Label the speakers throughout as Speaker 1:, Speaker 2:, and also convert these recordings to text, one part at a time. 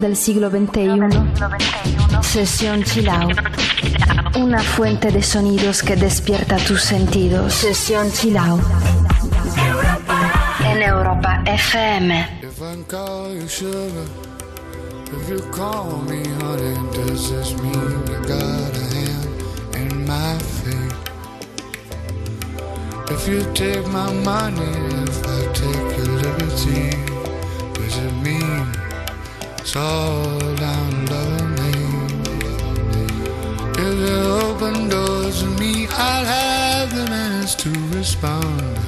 Speaker 1: del siglo XXI, Sesión Chilao, Una fuente de sonidos que despierta tus sentidos. Sesión Chilao. En Europa FM.
Speaker 2: If I call you sugar, if you call me honey, does this mean in my fate? If you take my money, if I take your liberty. It's all I'm learning. If you open doors to me, I'll have the minutes to respond.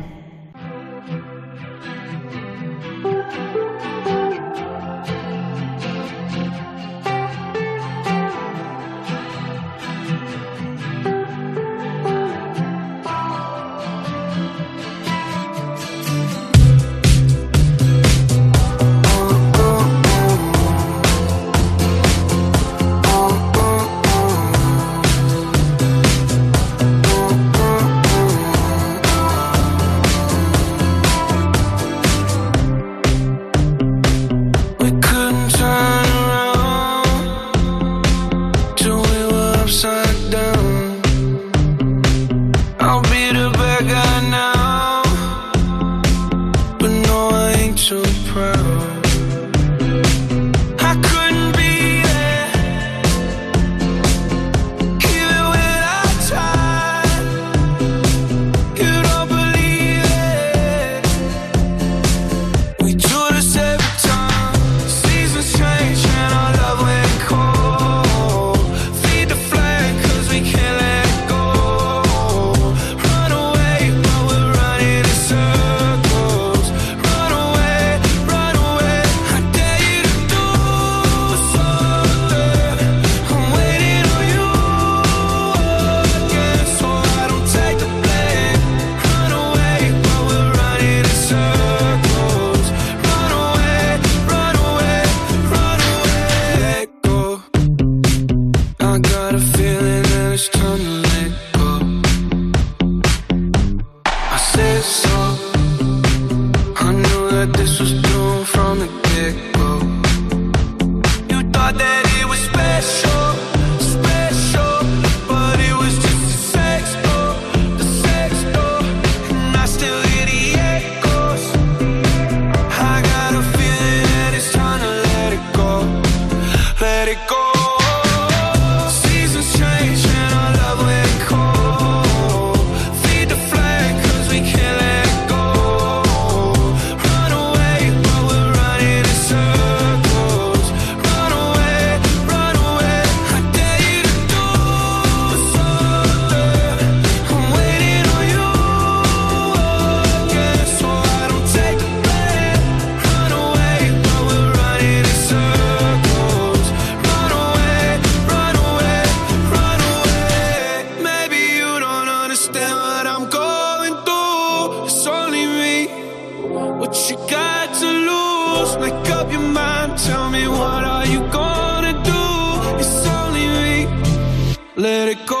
Speaker 2: you got to lose? Make up your mind, tell me what are you gonna do? It's only me, let it
Speaker 1: go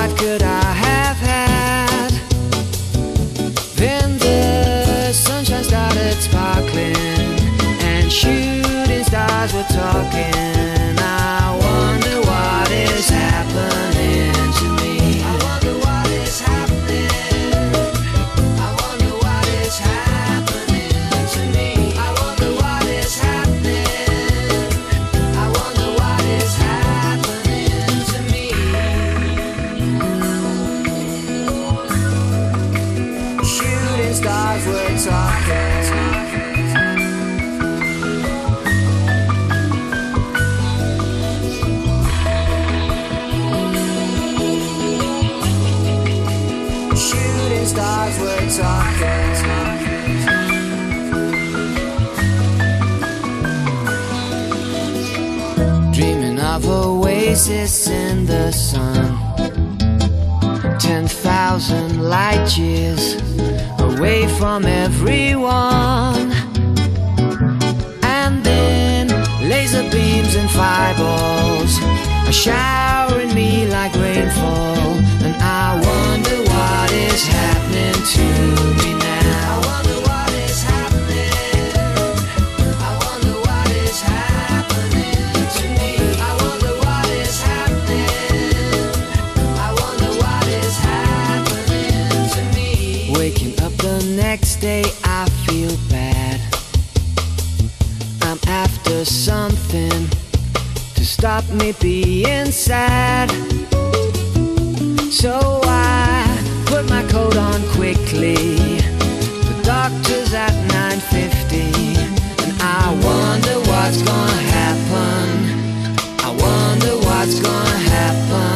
Speaker 3: what
Speaker 4: could I have had? Then the sunshine started sparkling, and shooting stars were talking. oasis in the
Speaker 5: sun. 10,000 light years away from
Speaker 4: everyone. And then laser beams and
Speaker 5: fireballs
Speaker 4: are
Speaker 5: showering me
Speaker 4: like
Speaker 5: rainfall.
Speaker 4: And I wonder what is happening to me got me
Speaker 5: being sad. So
Speaker 4: I
Speaker 5: put my
Speaker 4: coat on quickly. The doctor's
Speaker 5: at 9.50 and
Speaker 4: I
Speaker 6: wonder what's gonna happen. I wonder what's gonna happen.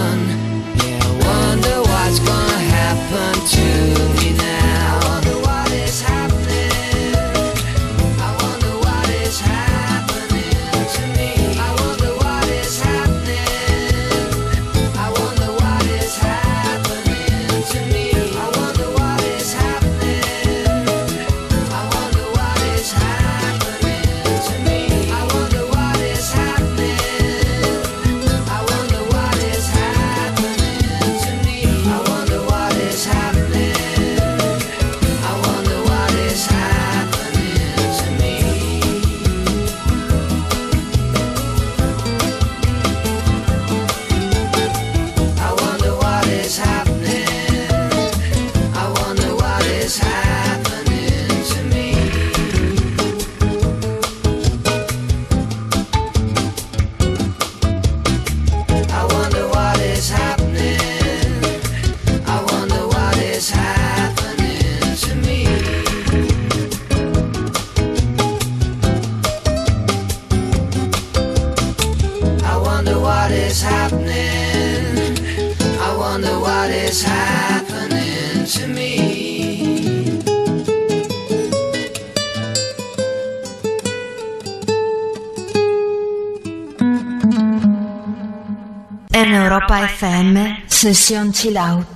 Speaker 6: FM, sesión chill out.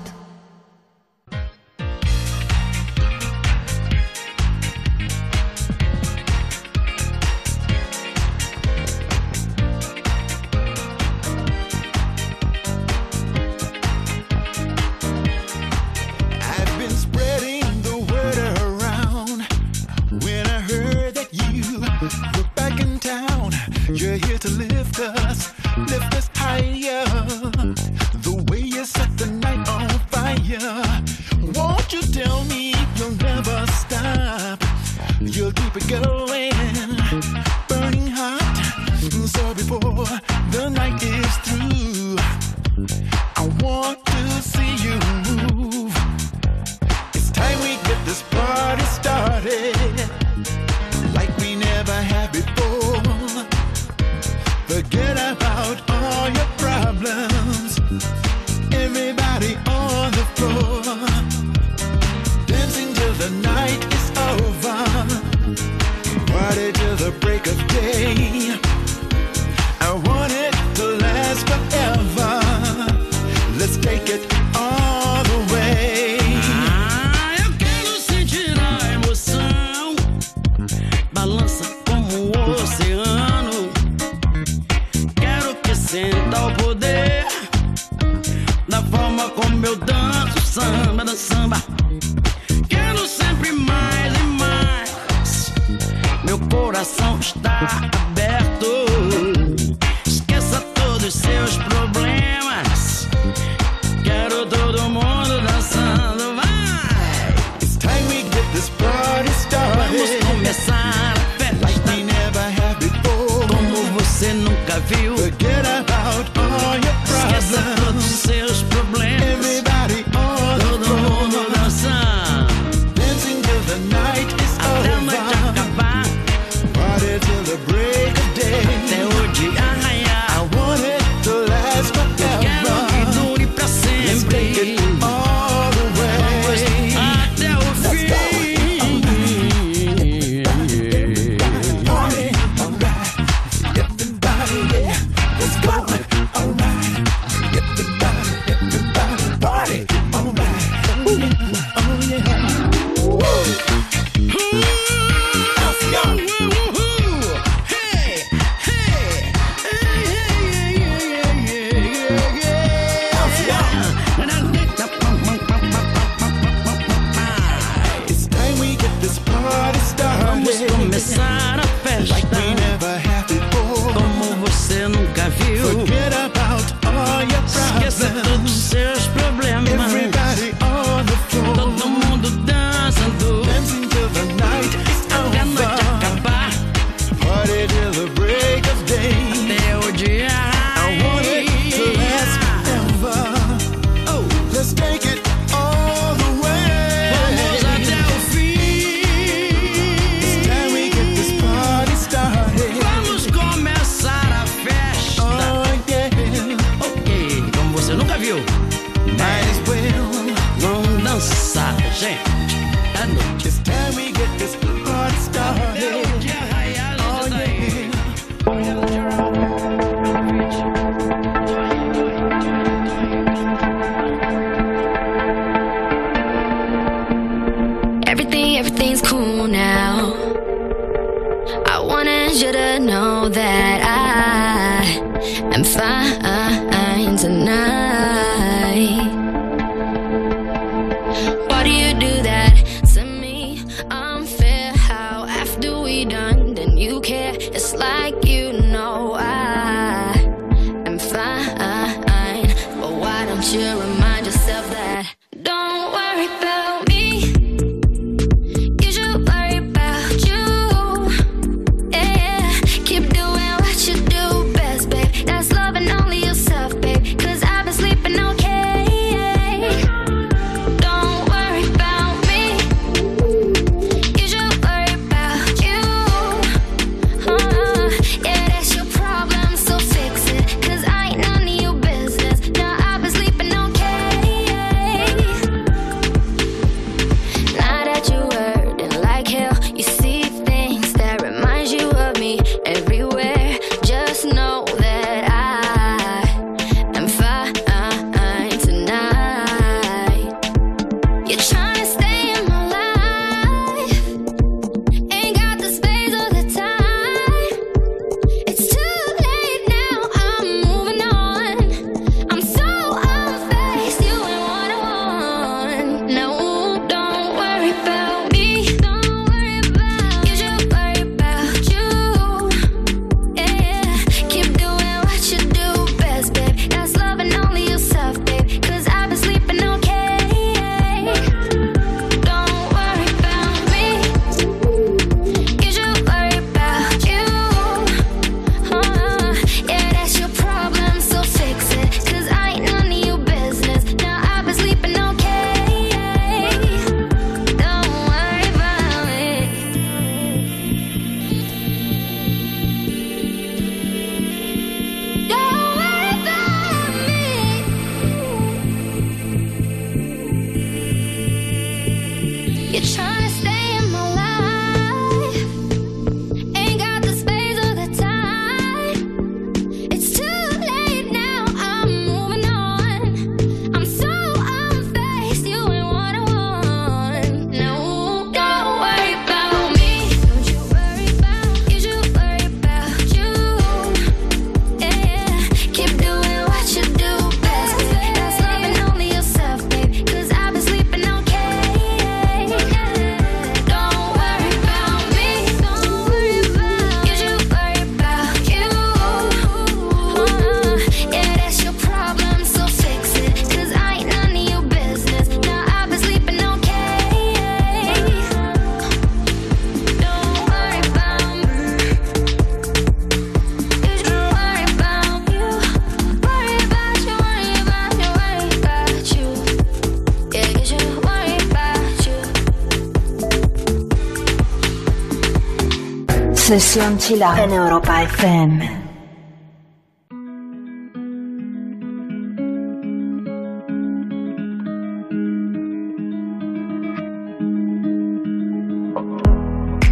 Speaker 1: Sesión Chila en Europa FM.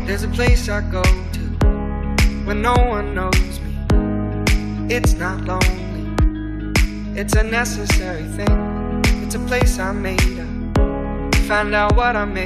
Speaker 7: There's a place I go to when no one knows me. It's not lonely, it's a necessary thing. It's a place I made up. Find out what I made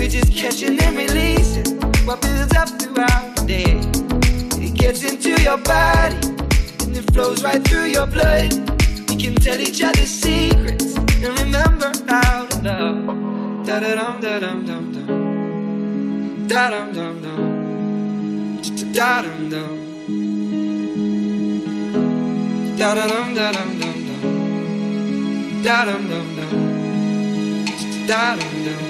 Speaker 7: We're just catching and releasing what builds up throughout the day. It gets into your body and it flows right through your blood. We can tell each other secrets and remember how to love. Da da dum da dum dum dum. Da dum dum dum. Da dum dum. Da dum da dum dum dum. Da dum dum dum. Da dum dum.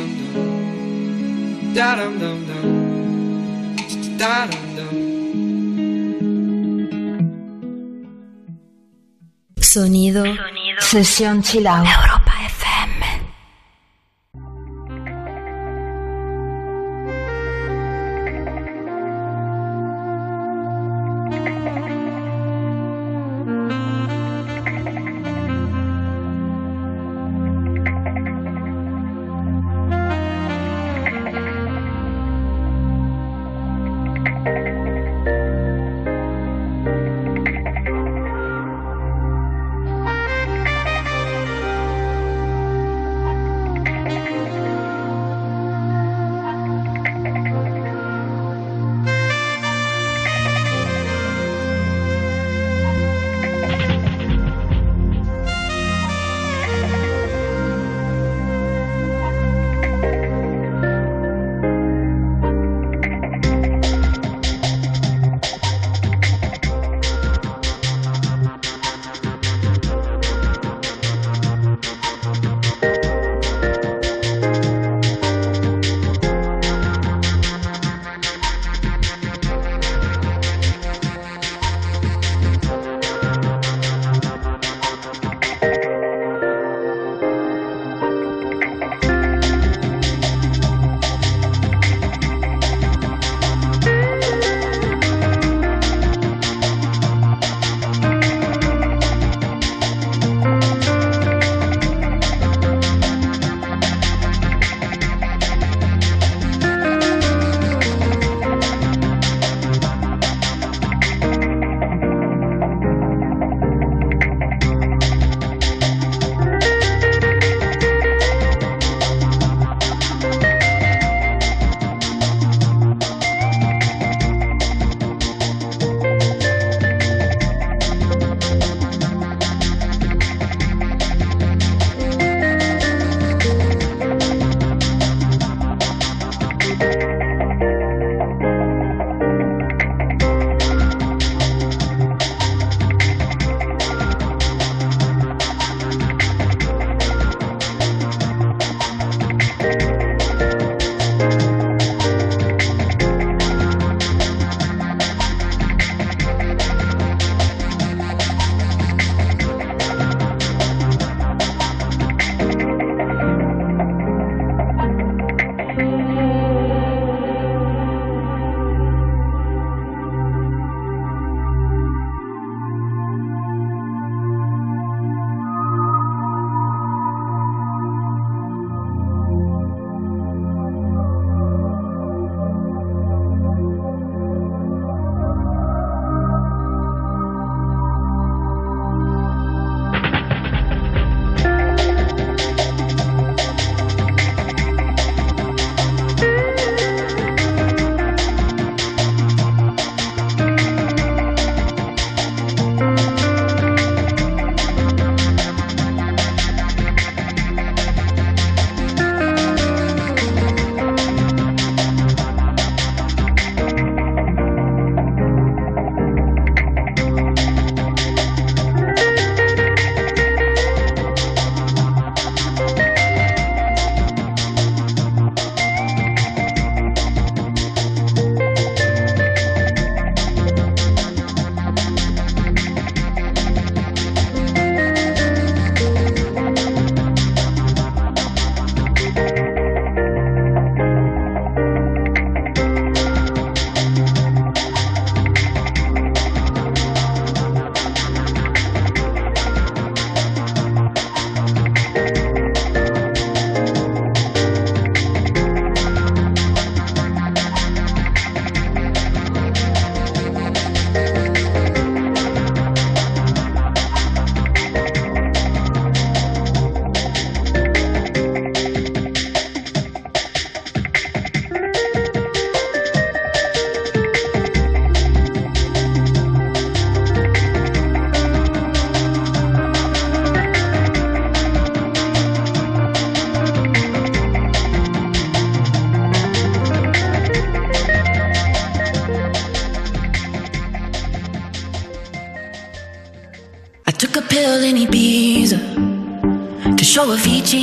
Speaker 7: Da dum dum dum. Da dum dum.
Speaker 1: Sonido, Sesión Chilao.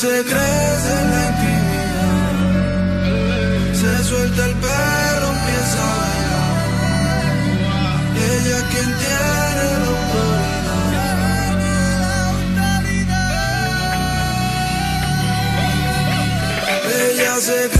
Speaker 8: Se crece en la intimidad. Se suelta el pelo, empieza a bailar. Ella quien tiene la Ella se crece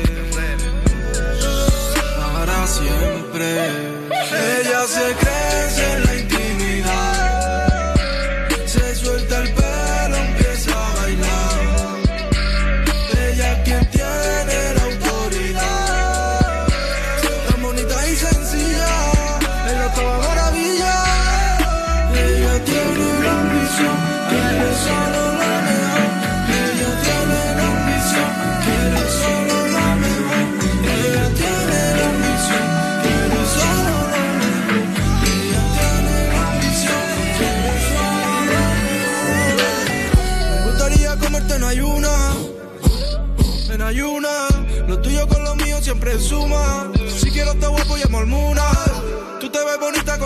Speaker 8: Ella se crece en la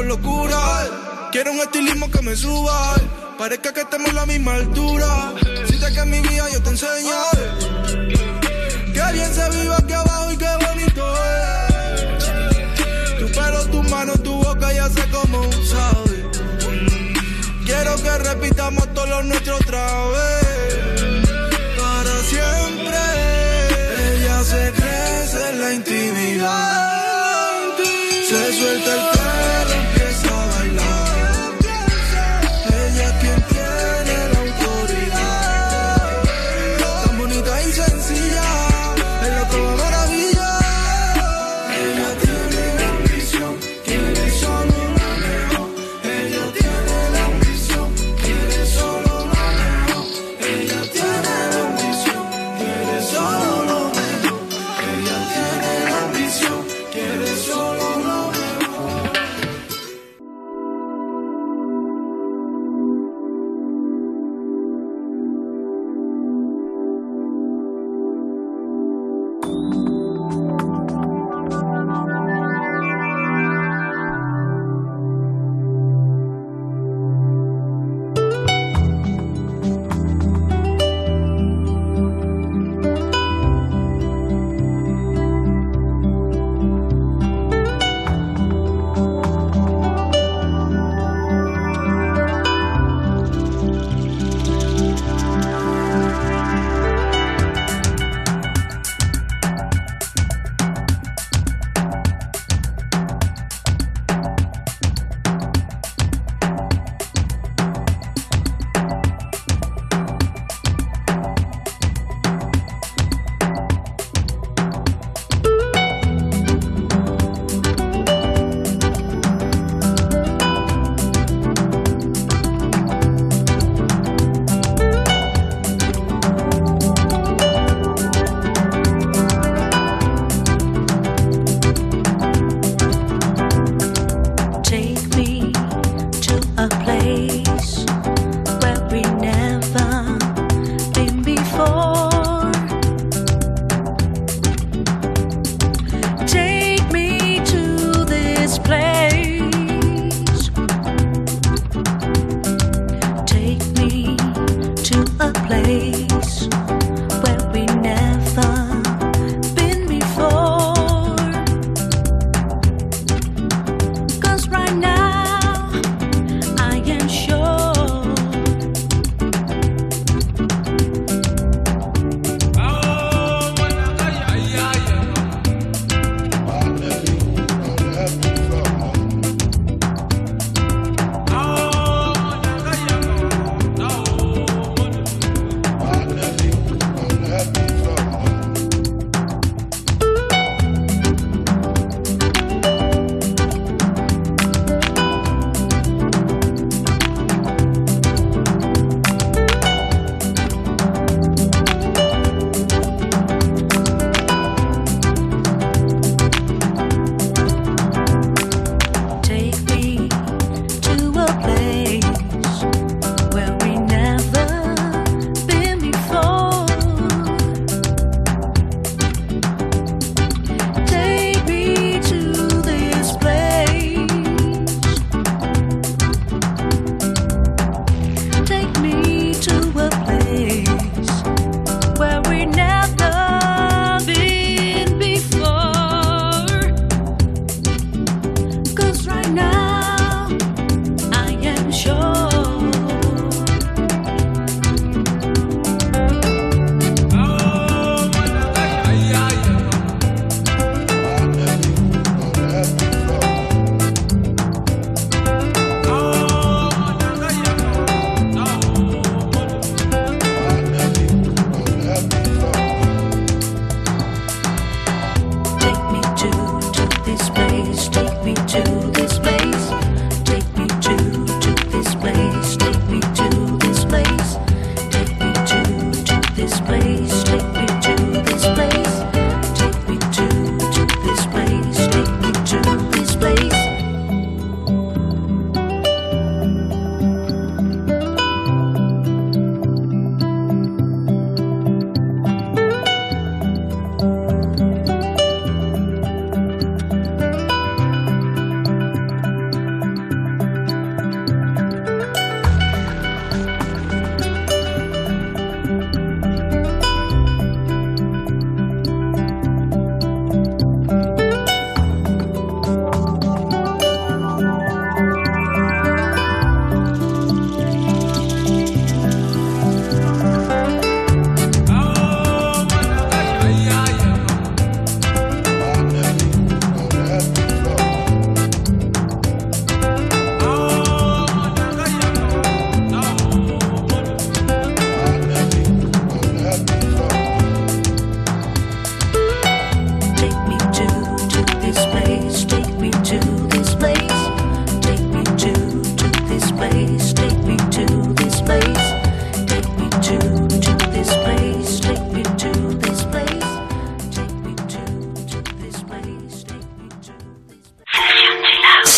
Speaker 8: locura. Quiero un estilismo que me suba. Parezca que estemos en la misma altura. Si te que mi vida yo te enseño. Que bien se vive aquí abajo y qué bonito es. Tu pelo, tu mano, tu boca ya sé cómo sabe. Quiero que repitamos todos los nuestros otra vez. Para siempre. Ella se crece en la intimidad.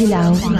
Speaker 9: Session Chill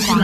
Speaker 10: Spotify.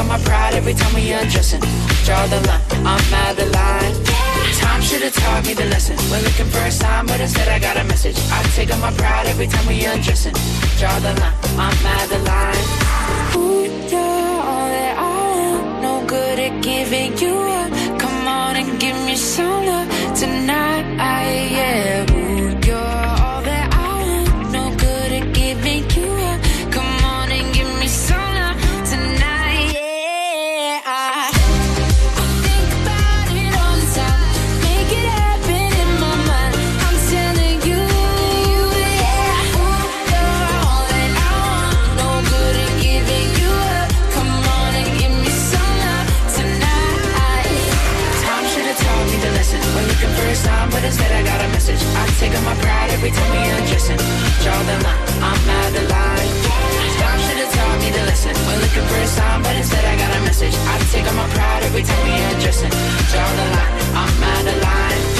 Speaker 1: on my
Speaker 11: pride every time we undressing. Draw the line, I'm out of line. Time should've taught me the lesson. We're looking for a sign, but instead I got a message. I take on my pride every time we undressing. Draw the line, I'm out of line.
Speaker 1: Ooh, you're all that I am. No good at giving you up. Come on and give me some love tonight. I am. Yeah. They told me
Speaker 11: I'm dressing. Draw the line, I'm out of line. Stop should have taught me the lesson. We're looking for a sign, but instead I got a message. I take all my pride every time we dressing Draw the line, I'm out of line.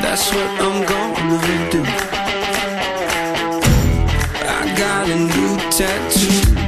Speaker 12: That's what I'm gonna do. I got a new tattoo.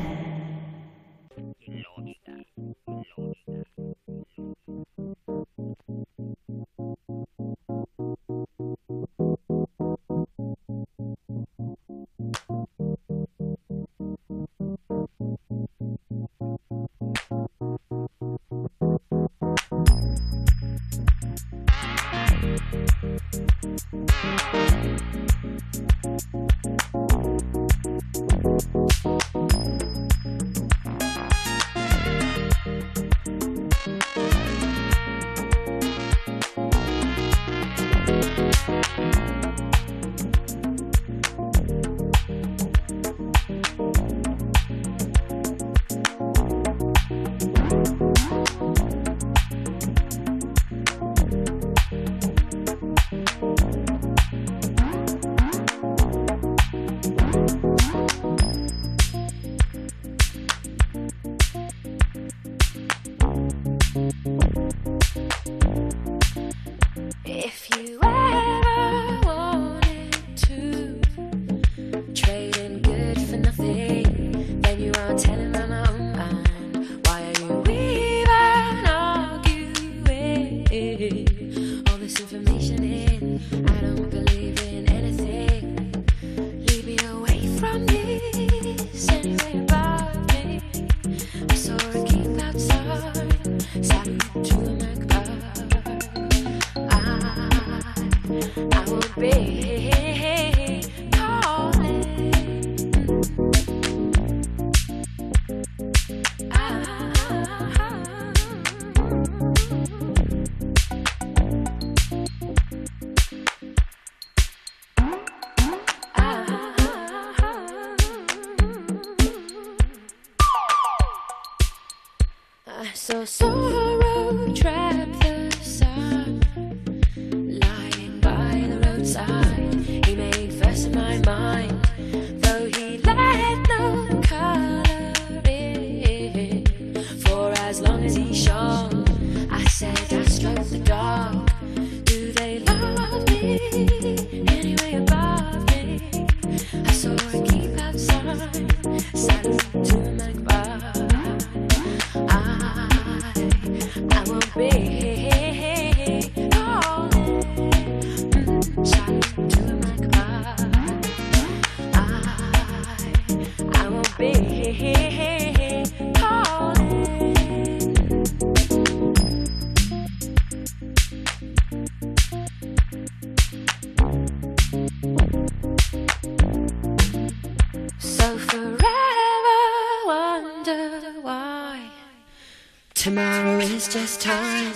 Speaker 13: just time.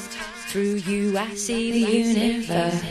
Speaker 13: Through you, I see the universe.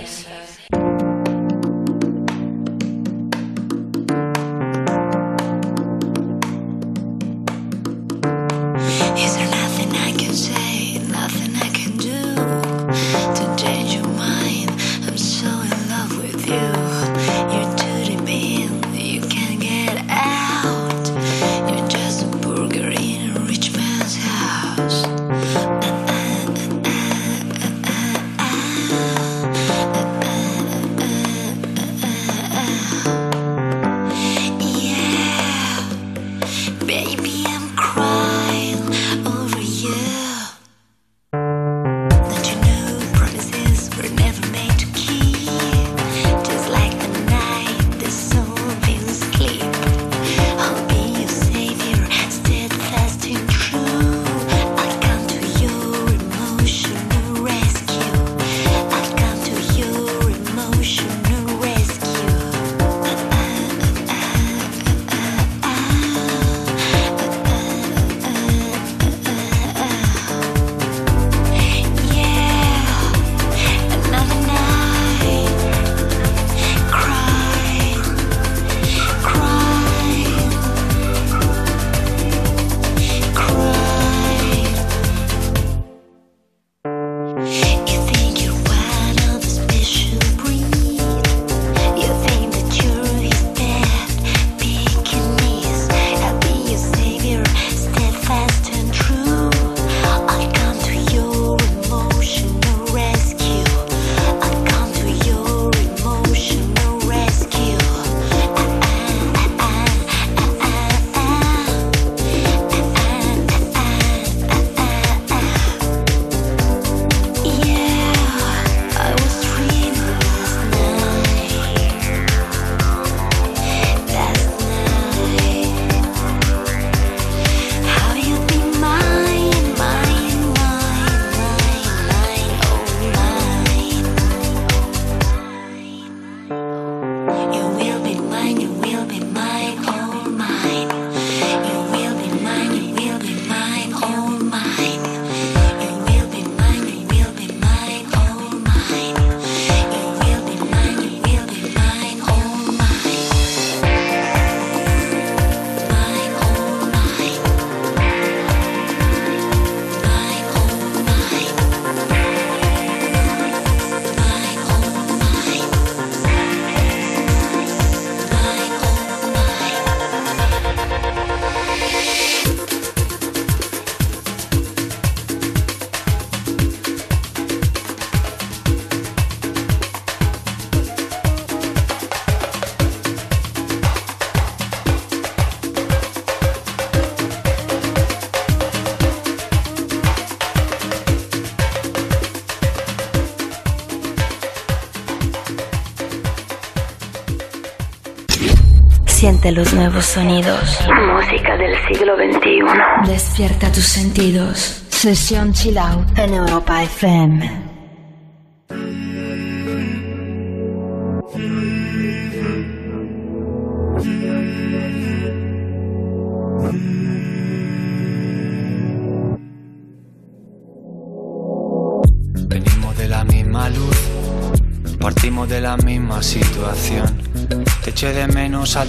Speaker 1: Siente los nuevos sonidos. Música del siglo XXI. Despierta tus sentidos. Sesión Chill Out en Europa FM.
Speaker 14: Venimos de la misma luz, partimos de la misma situación. Te eché de menos al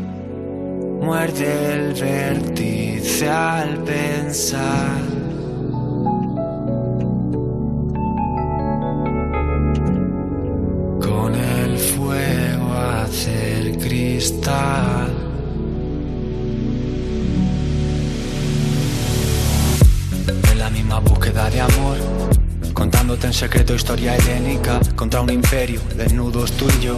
Speaker 14: Muerde el vértice al pensar. Con el fuego hacer cristal. En la misma búsqueda de amor, contándote en secreto historia helénica contra un imperio, desnudos tú y yo.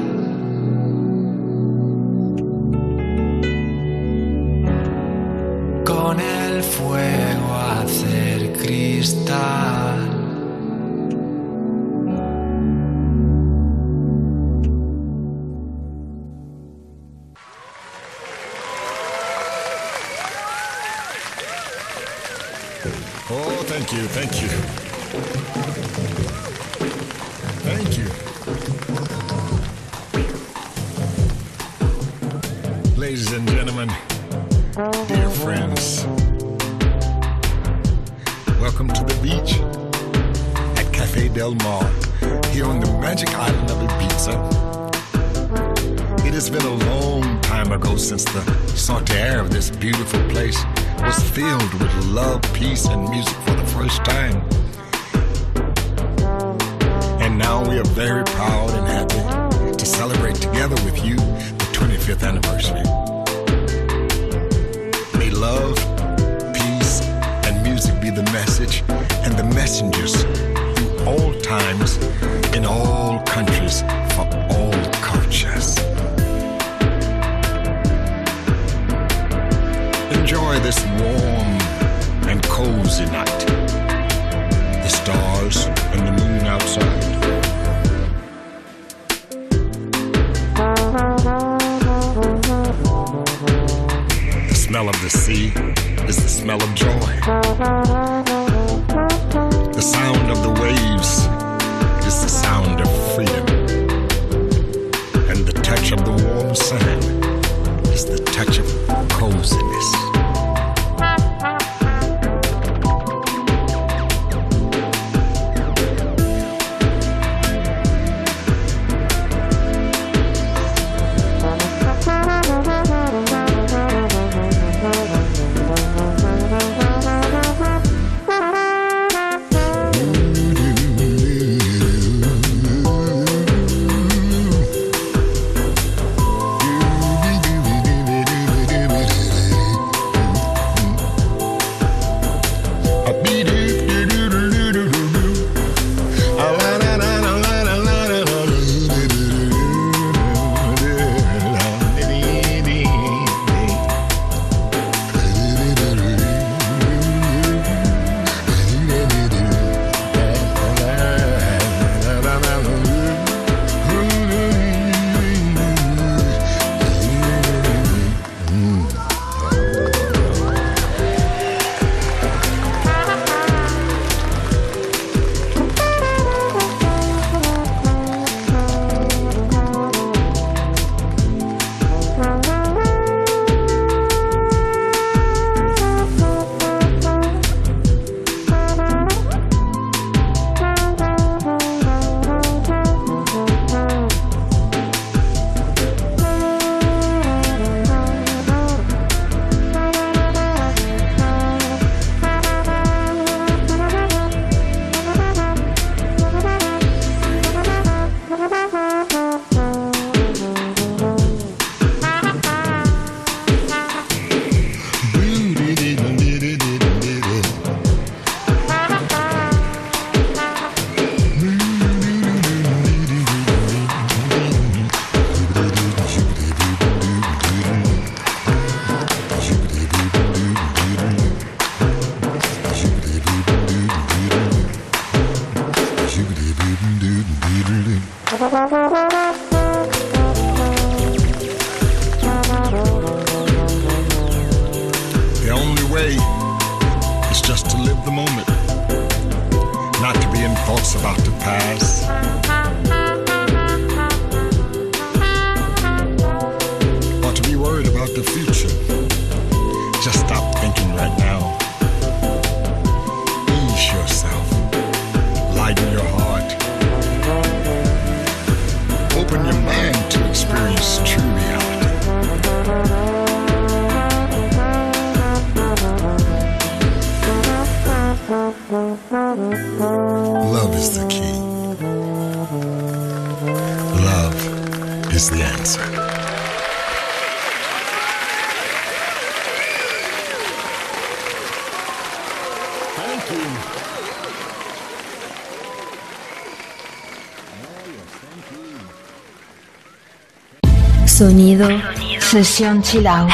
Speaker 10: 此生既然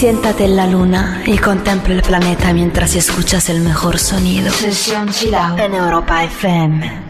Speaker 10: Siéntate en la luna y contempla el planeta mientras escuchas el mejor sonido. Sesión Chill Out en Europa FM.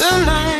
Speaker 14: Tonight.
Speaker 1: You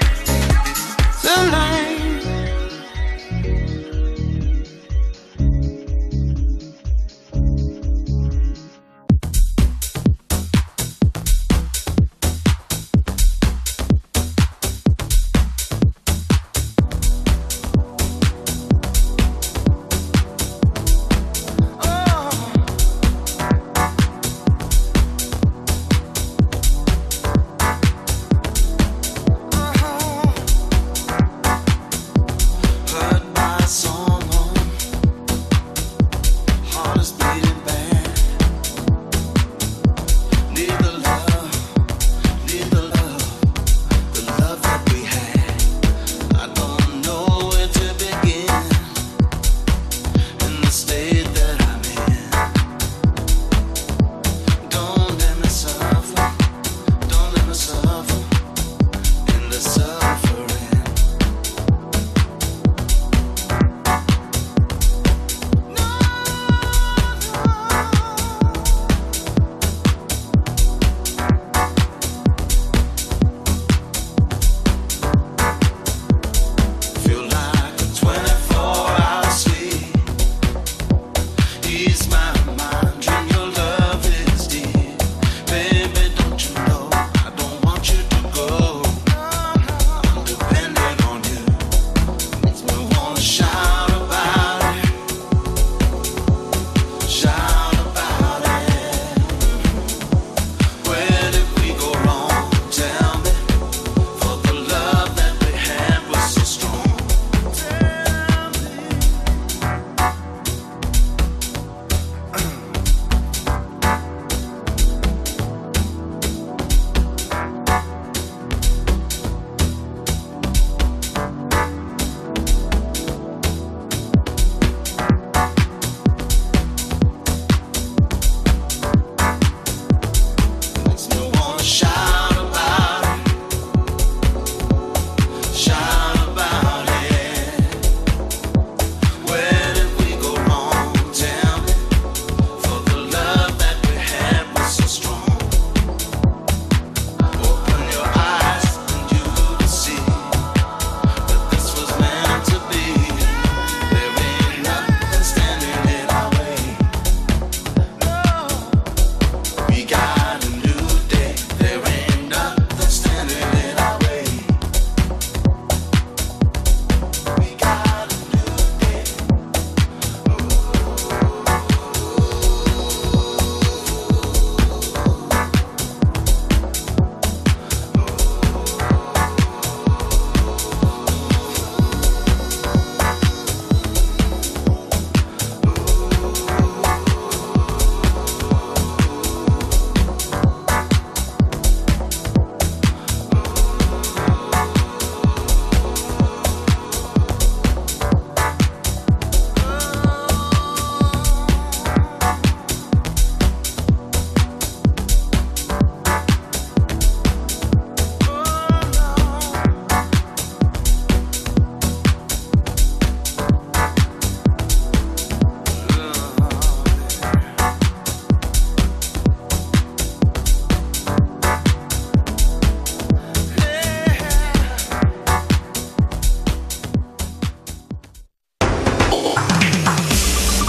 Speaker 1: the line.